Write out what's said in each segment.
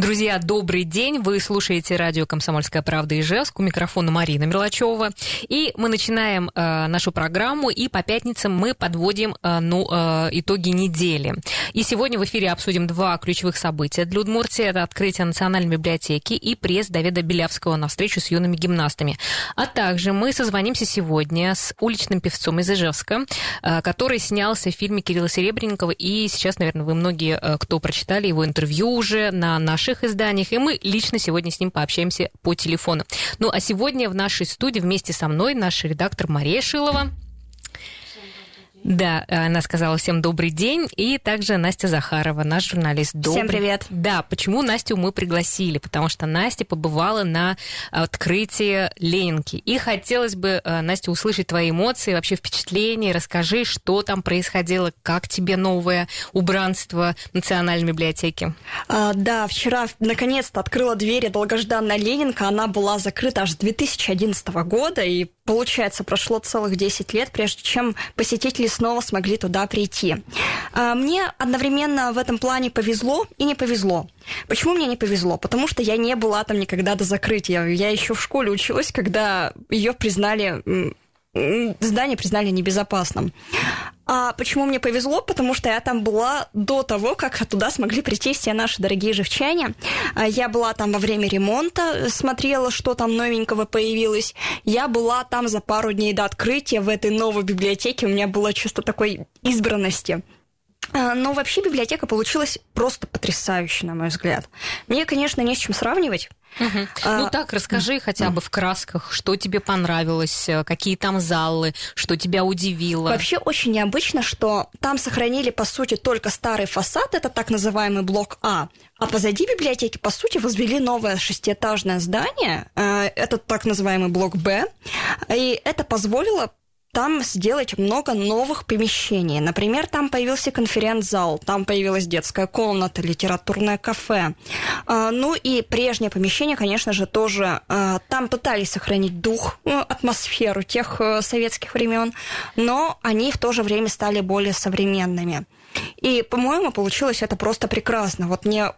Друзья, добрый день. Вы слушаете радио «Комсомольская правда» Ижевск. У микрофона Марина Мерлачева. И мы начинаем э, нашу программу, и по пятницам мы подводим э, ну, э, итоги недели. И сегодня в эфире обсудим два ключевых события для Удмуртии. Это открытие Национальной библиотеки и пресс Давида Белявского на встречу с юными гимнастами. А также мы созвонимся сегодня с уличным певцом из Ижевска, э, который снялся в фильме Кирилла Серебренникова. И сейчас, наверное, вы многие, э, кто прочитали его интервью уже на наших больших изданиях, и мы лично сегодня с ним пообщаемся по телефону. Ну, а сегодня в нашей студии вместе со мной наш редактор Мария Шилова. Да, она сказала всем добрый день. И также Настя Захарова, наш журналист. Добрый... Всем привет. Да, почему Настю мы пригласили? Потому что Настя побывала на открытии Ленинки. И хотелось бы, э, Настя, услышать твои эмоции, вообще впечатления. Расскажи, что там происходило, как тебе новое убранство Национальной библиотеки? А, да, вчера наконец-то открыла двери долгожданная Ленинка. Она была закрыта аж с 2011 года, и получается, прошло целых 10 лет, прежде чем посетители снова смогли туда прийти. А, мне одновременно в этом плане повезло и не повезло. Почему мне не повезло? Потому что я не была там никогда до закрытия. Я еще в школе училась, когда ее признали здание признали небезопасным. А почему мне повезло? Потому что я там была до того, как туда смогли прийти все наши дорогие живчане. А, я была там во время ремонта, смотрела, что там новенького появилось. Я была там за пару дней до открытия в этой новой библиотеке. У меня было чувство такой избранности. А, но вообще библиотека получилась просто потрясающей, на мой взгляд. Мне, конечно, не с чем сравнивать. Угу. А, ну так, расскажи хотя бы в красках, что тебе понравилось, э, какие там залы, что тебя удивило. Вообще очень необычно, что там сохранили, по сути, только старый фасад, это так называемый блок А, а позади библиотеки, по сути, возвели новое шестиэтажное здание, э, это так называемый блок Б, и это позволило там сделать много новых помещений. Например, там появился конференц-зал, там появилась детская комната, литературное кафе. А, ну и прежнее помещение, конечно же, тоже а, там пытались сохранить дух, ну, атмосферу тех э, советских времен, но они в то же время стали более современными. И, по-моему, получилось это просто прекрасно. Вот мне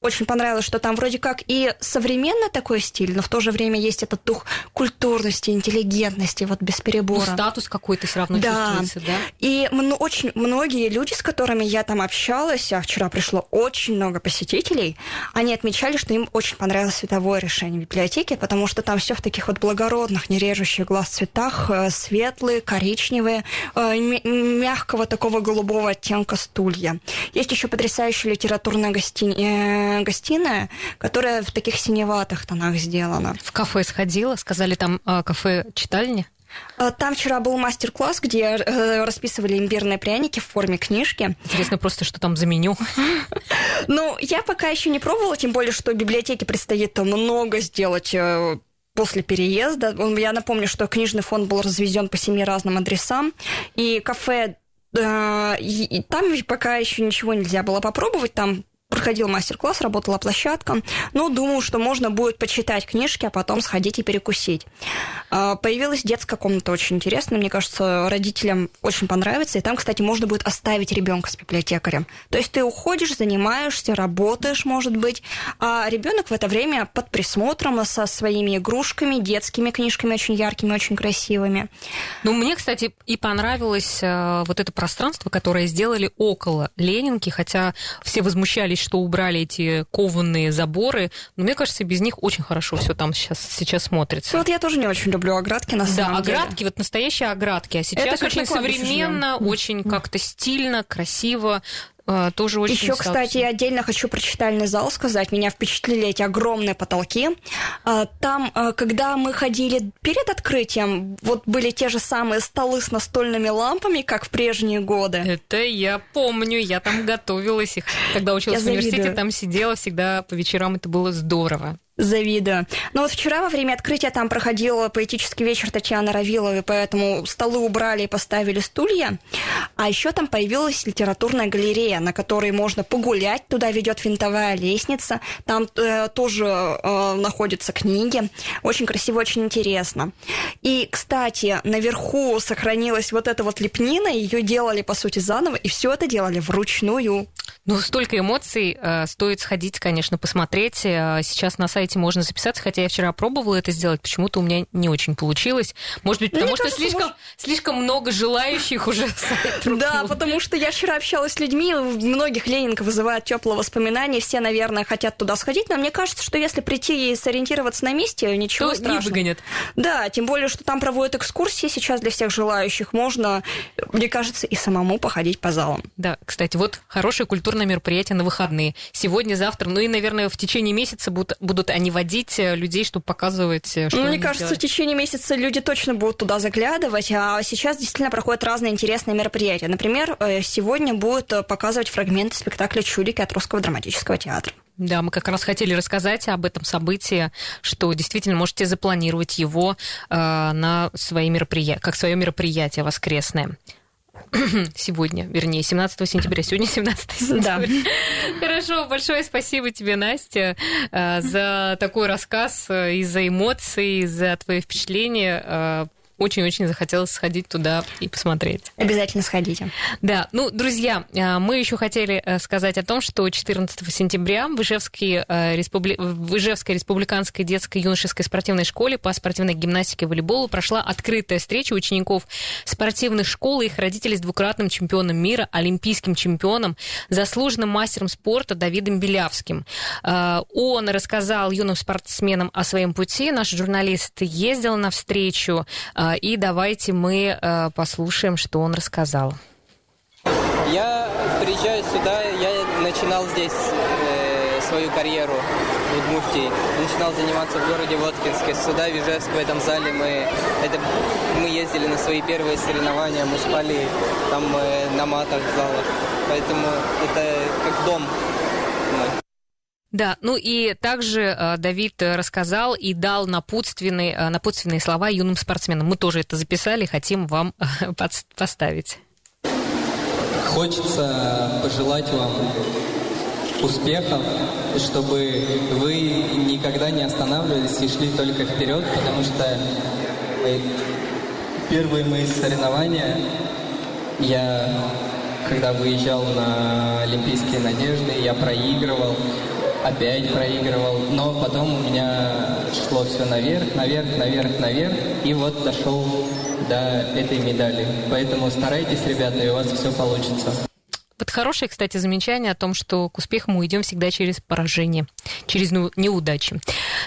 очень понравилось, что там вроде как и современный такой стиль, но в то же время есть этот дух культурности, интеллигентности, вот без перебора. Ну, статус какой-то все равно да. чувствуется, да? И очень многие люди, с которыми я там общалась, а вчера пришло очень много посетителей, они отмечали, что им очень понравилось световое решение библиотеки, потому что там все в таких вот благородных, не режущих глаз цветах, э, светлые, коричневые, э, мягкого такого голубого оттенка стулья. Есть еще потрясающая литературная гостиница гостиная, которая в таких синеватых тонах сделана. В кафе сходила, сказали там э, кафе читальня? А, там вчера был мастер-класс, где э, расписывали имбирные пряники в форме книжки. Интересно просто, что там за меню. Ну, я пока еще не пробовала, тем более, что библиотеке предстоит много сделать э, после переезда. Я напомню, что книжный фонд был развезен по семи разным адресам, и кафе там пока еще ничего нельзя было попробовать, там проходил мастер-класс, работала площадка. Ну, думаю, что можно будет почитать книжки, а потом сходить и перекусить. А, появилась детская комната очень интересная. Мне кажется, родителям очень понравится. И там, кстати, можно будет оставить ребенка с библиотекарем. То есть ты уходишь, занимаешься, работаешь, может быть, а ребенок в это время под присмотром со своими игрушками, детскими книжками очень яркими, очень красивыми. Ну, мне, кстати, и понравилось э, вот это пространство, которое сделали около Ленинки, хотя все возмущались надеюсь, что убрали эти кованые заборы. Но мне кажется, без них очень хорошо все там сейчас, сейчас смотрится. Ну, вот я тоже не очень люблю оградки, на самом да, оградки, вот настоящие оградки. А сейчас очень современно, очень как-то стильно, красиво. А, тоже очень Еще, кстати, отдельно хочу про читальный зал сказать. Меня впечатлили эти огромные потолки. А, там, а, когда мы ходили перед открытием, вот были те же самые столы с настольными лампами, как в прежние годы. Это я помню, я там готовилась их. Когда училась я в университете, завидую. там сидела всегда по вечерам, это было здорово. Завидую. Но вот вчера во время открытия там проходил поэтический вечер Татьяны Равиловой, поэтому столы убрали и поставили стулья. А еще там появилась литературная галерея, на которой можно погулять. Туда ведет винтовая лестница. Там э, тоже э, находятся книги. Очень красиво, очень интересно. И, кстати, наверху сохранилась вот эта вот лепнина. Ее делали, по сути, заново. И все это делали вручную. Ну, столько эмоций. Э, стоит сходить, конечно, посмотреть. Э, сейчас на сайте сайте можно записаться, хотя я вчера пробовала это сделать, почему-то у меня не очень получилось. Может быть, ну, потому что кажется, слишком, может... слишком много желающих уже Да, потому что я вчера общалась с людьми, многих Ленинка вызывает теплые воспоминания, все, наверное, хотят туда сходить, но мне кажется, что если прийти и сориентироваться на месте, ничего То страшного. не выгонят. Да, тем более, что там проводят экскурсии сейчас для всех желающих. Можно, мне кажется, и самому походить по залам. Да, кстати, вот хорошее культурное мероприятие на выходные. Сегодня, завтра, ну и, наверное, в течение месяца будут, будут а не водить э, людей, чтобы показывать, э, что ну, Мне кажется, делают. в течение месяца люди точно будут туда заглядывать, а сейчас действительно проходят разные интересные мероприятия. Например, э, сегодня будут показывать фрагменты спектакля «Чудики» от Русского драматического театра. Да, мы как раз хотели рассказать об этом событии, что действительно можете запланировать его э, на свои мероприятия, как свое мероприятие воскресное. сегодня, вернее, 17 сентября. Сегодня 17 сентября. Да. Хорошо, большое спасибо тебе, Настя, э, за такой рассказ э, и за эмоции, за твои впечатления э, очень-очень захотелось сходить туда и посмотреть. Обязательно сходите. Да, ну, друзья, э, мы еще хотели э, сказать о том, что 14 сентября в, Ижевской, э, республи... в Ижевской республиканской детской юношеской спортивной школе по спортивной гимнастике и волейболу прошла открытая встреча учеников спортивных школ и их родителей с двукратным чемпионом мира, олимпийским чемпионом, заслуженным мастером спорта Давидом Белявским. Он рассказал юным спортсменам о своем пути. Наш журналист ездил на встречу и давайте мы э, послушаем, что он рассказал. Я приезжаю сюда, я начинал здесь э, свою карьеру в Удмуртии. Начинал заниматься в городе Воткинске. Сюда, в Ижевск, в этом зале мы, это, мы ездили на свои первые соревнования, мы спали там э, на матах в залах. Поэтому это как дом. Да, ну и также э, Давид рассказал и дал напутственные, э, напутственные слова юным спортсменам. Мы тоже это записали, хотим вам э, поставить. Хочется пожелать вам успехов, чтобы вы никогда не останавливались и шли только вперед, потому что первые мои соревнования я когда выезжал на Олимпийские надежды, я проигрывал опять проигрывал, но потом у меня шло все наверх, наверх, наверх, наверх, и вот дошел до этой медали. Поэтому старайтесь, ребята, и у вас все получится. Вот хорошее, кстати, замечание о том, что к успеху мы идем всегда через поражение, через неудачи.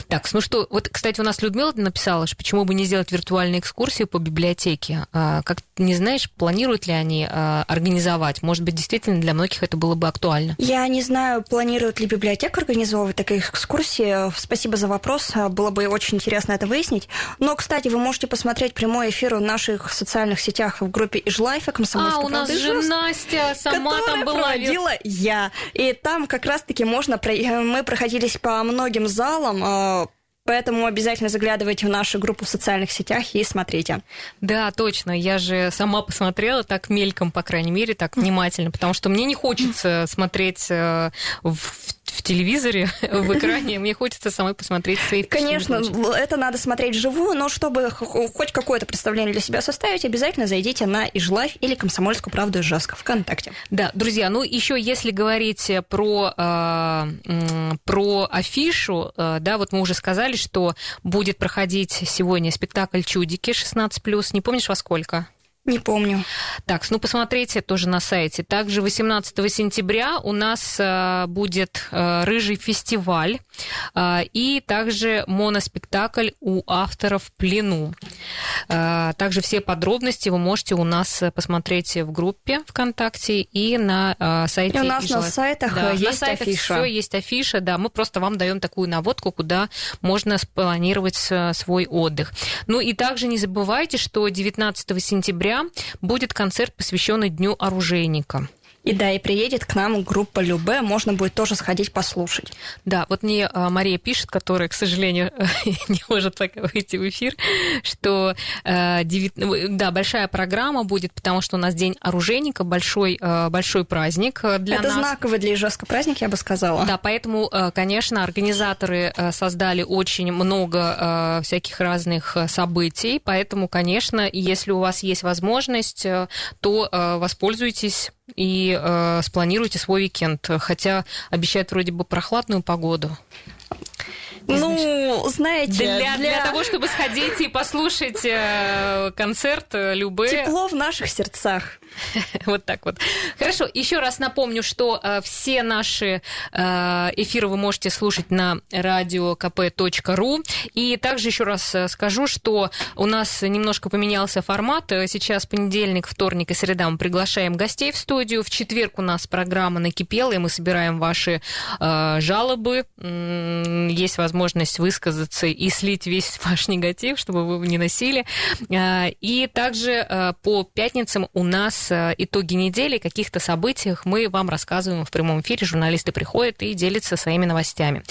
Так, ну что, вот, кстати, у нас Людмила написала, что почему бы не сделать виртуальные экскурсии по библиотеке. А, как не знаешь, планируют ли они а, организовать? Может быть, действительно для многих это было бы актуально? Я не знаю, планирует ли библиотека организовывать такие экскурсии. Спасибо за вопрос. Было бы очень интересно это выяснить. Но, кстати, вы можете посмотреть прямой эфир в наших социальных сетях в группе Ижлайфа Комсомольской А, у нас же Настя сама там была. проводила я. И там как раз-таки можно... Мы проходились по многим залам, а, Поэтому обязательно заглядывайте в нашу группу в социальных сетях и смотрите. Да, точно. Я же сама посмотрела так мельком, по крайней мере, так внимательно, потому что мне не хочется смотреть э, в в телевизоре, в экране, мне хочется самой посмотреть свои Конечно, это надо смотреть вживую, но чтобы хоть какое-то представление для себя составить, обязательно зайдите на Ижлайф или Комсомольскую правду Ижевска ВКонтакте. Да, друзья, ну еще если говорить про, э, про афишу, э, да, вот мы уже сказали, что будет проходить сегодня спектакль «Чудики» 16+, не помнишь во сколько? Не помню. Так, ну посмотрите тоже на сайте. Также 18 сентября у нас э, будет э, рыжий фестиваль э, и также моноспектакль у авторов в плену. Э, также все подробности вы можете у нас посмотреть в группе ВКонтакте и на э, сайте. И у нас Ижла. на сайтах да, есть на сайтах афиша. Все есть афиша, да. Мы просто вам даем такую наводку, куда можно спланировать э, свой отдых. Ну и также не забывайте, что 19 сентября будет концерт, посвященный Дню оружейника. И да, и приедет к нам группа Любе, можно будет тоже сходить послушать. Да, вот мне а, Мария пишет, которая, к сожалению, не может пока выйти в эфир, что 9... Э, да, большая программа будет, потому что у нас День оружейника, большой, э, большой праздник для Это нас. Это знаковый для Ижевска праздник, я бы сказала. Да, поэтому, э, конечно, организаторы создали очень много всяких разных событий, поэтому, конечно, если у вас есть возможность, то воспользуйтесь и э, спланируйте свой уикенд. Хотя обещают вроде бы прохладную погоду. Ну, знаете, для, для... для того, чтобы сходить и послушать э, концерт э, Любе. Тепло в наших сердцах. Вот так вот. Хорошо, еще раз напомню, что э, все наши э, эфиры вы можете слушать на radiokp.ru. И также еще раз э, скажу, что у нас немножко поменялся формат. Сейчас понедельник, вторник и среда мы приглашаем гостей в студию. В четверг у нас программа накипела, и мы собираем ваши жалобы. Есть возможность высказаться и слить весь ваш негатив, чтобы вы не носили. И также по пятницам у нас Э, итоги недели, каких-то событиях мы вам рассказываем в прямом эфире. Журналисты приходят и делятся своими новостями.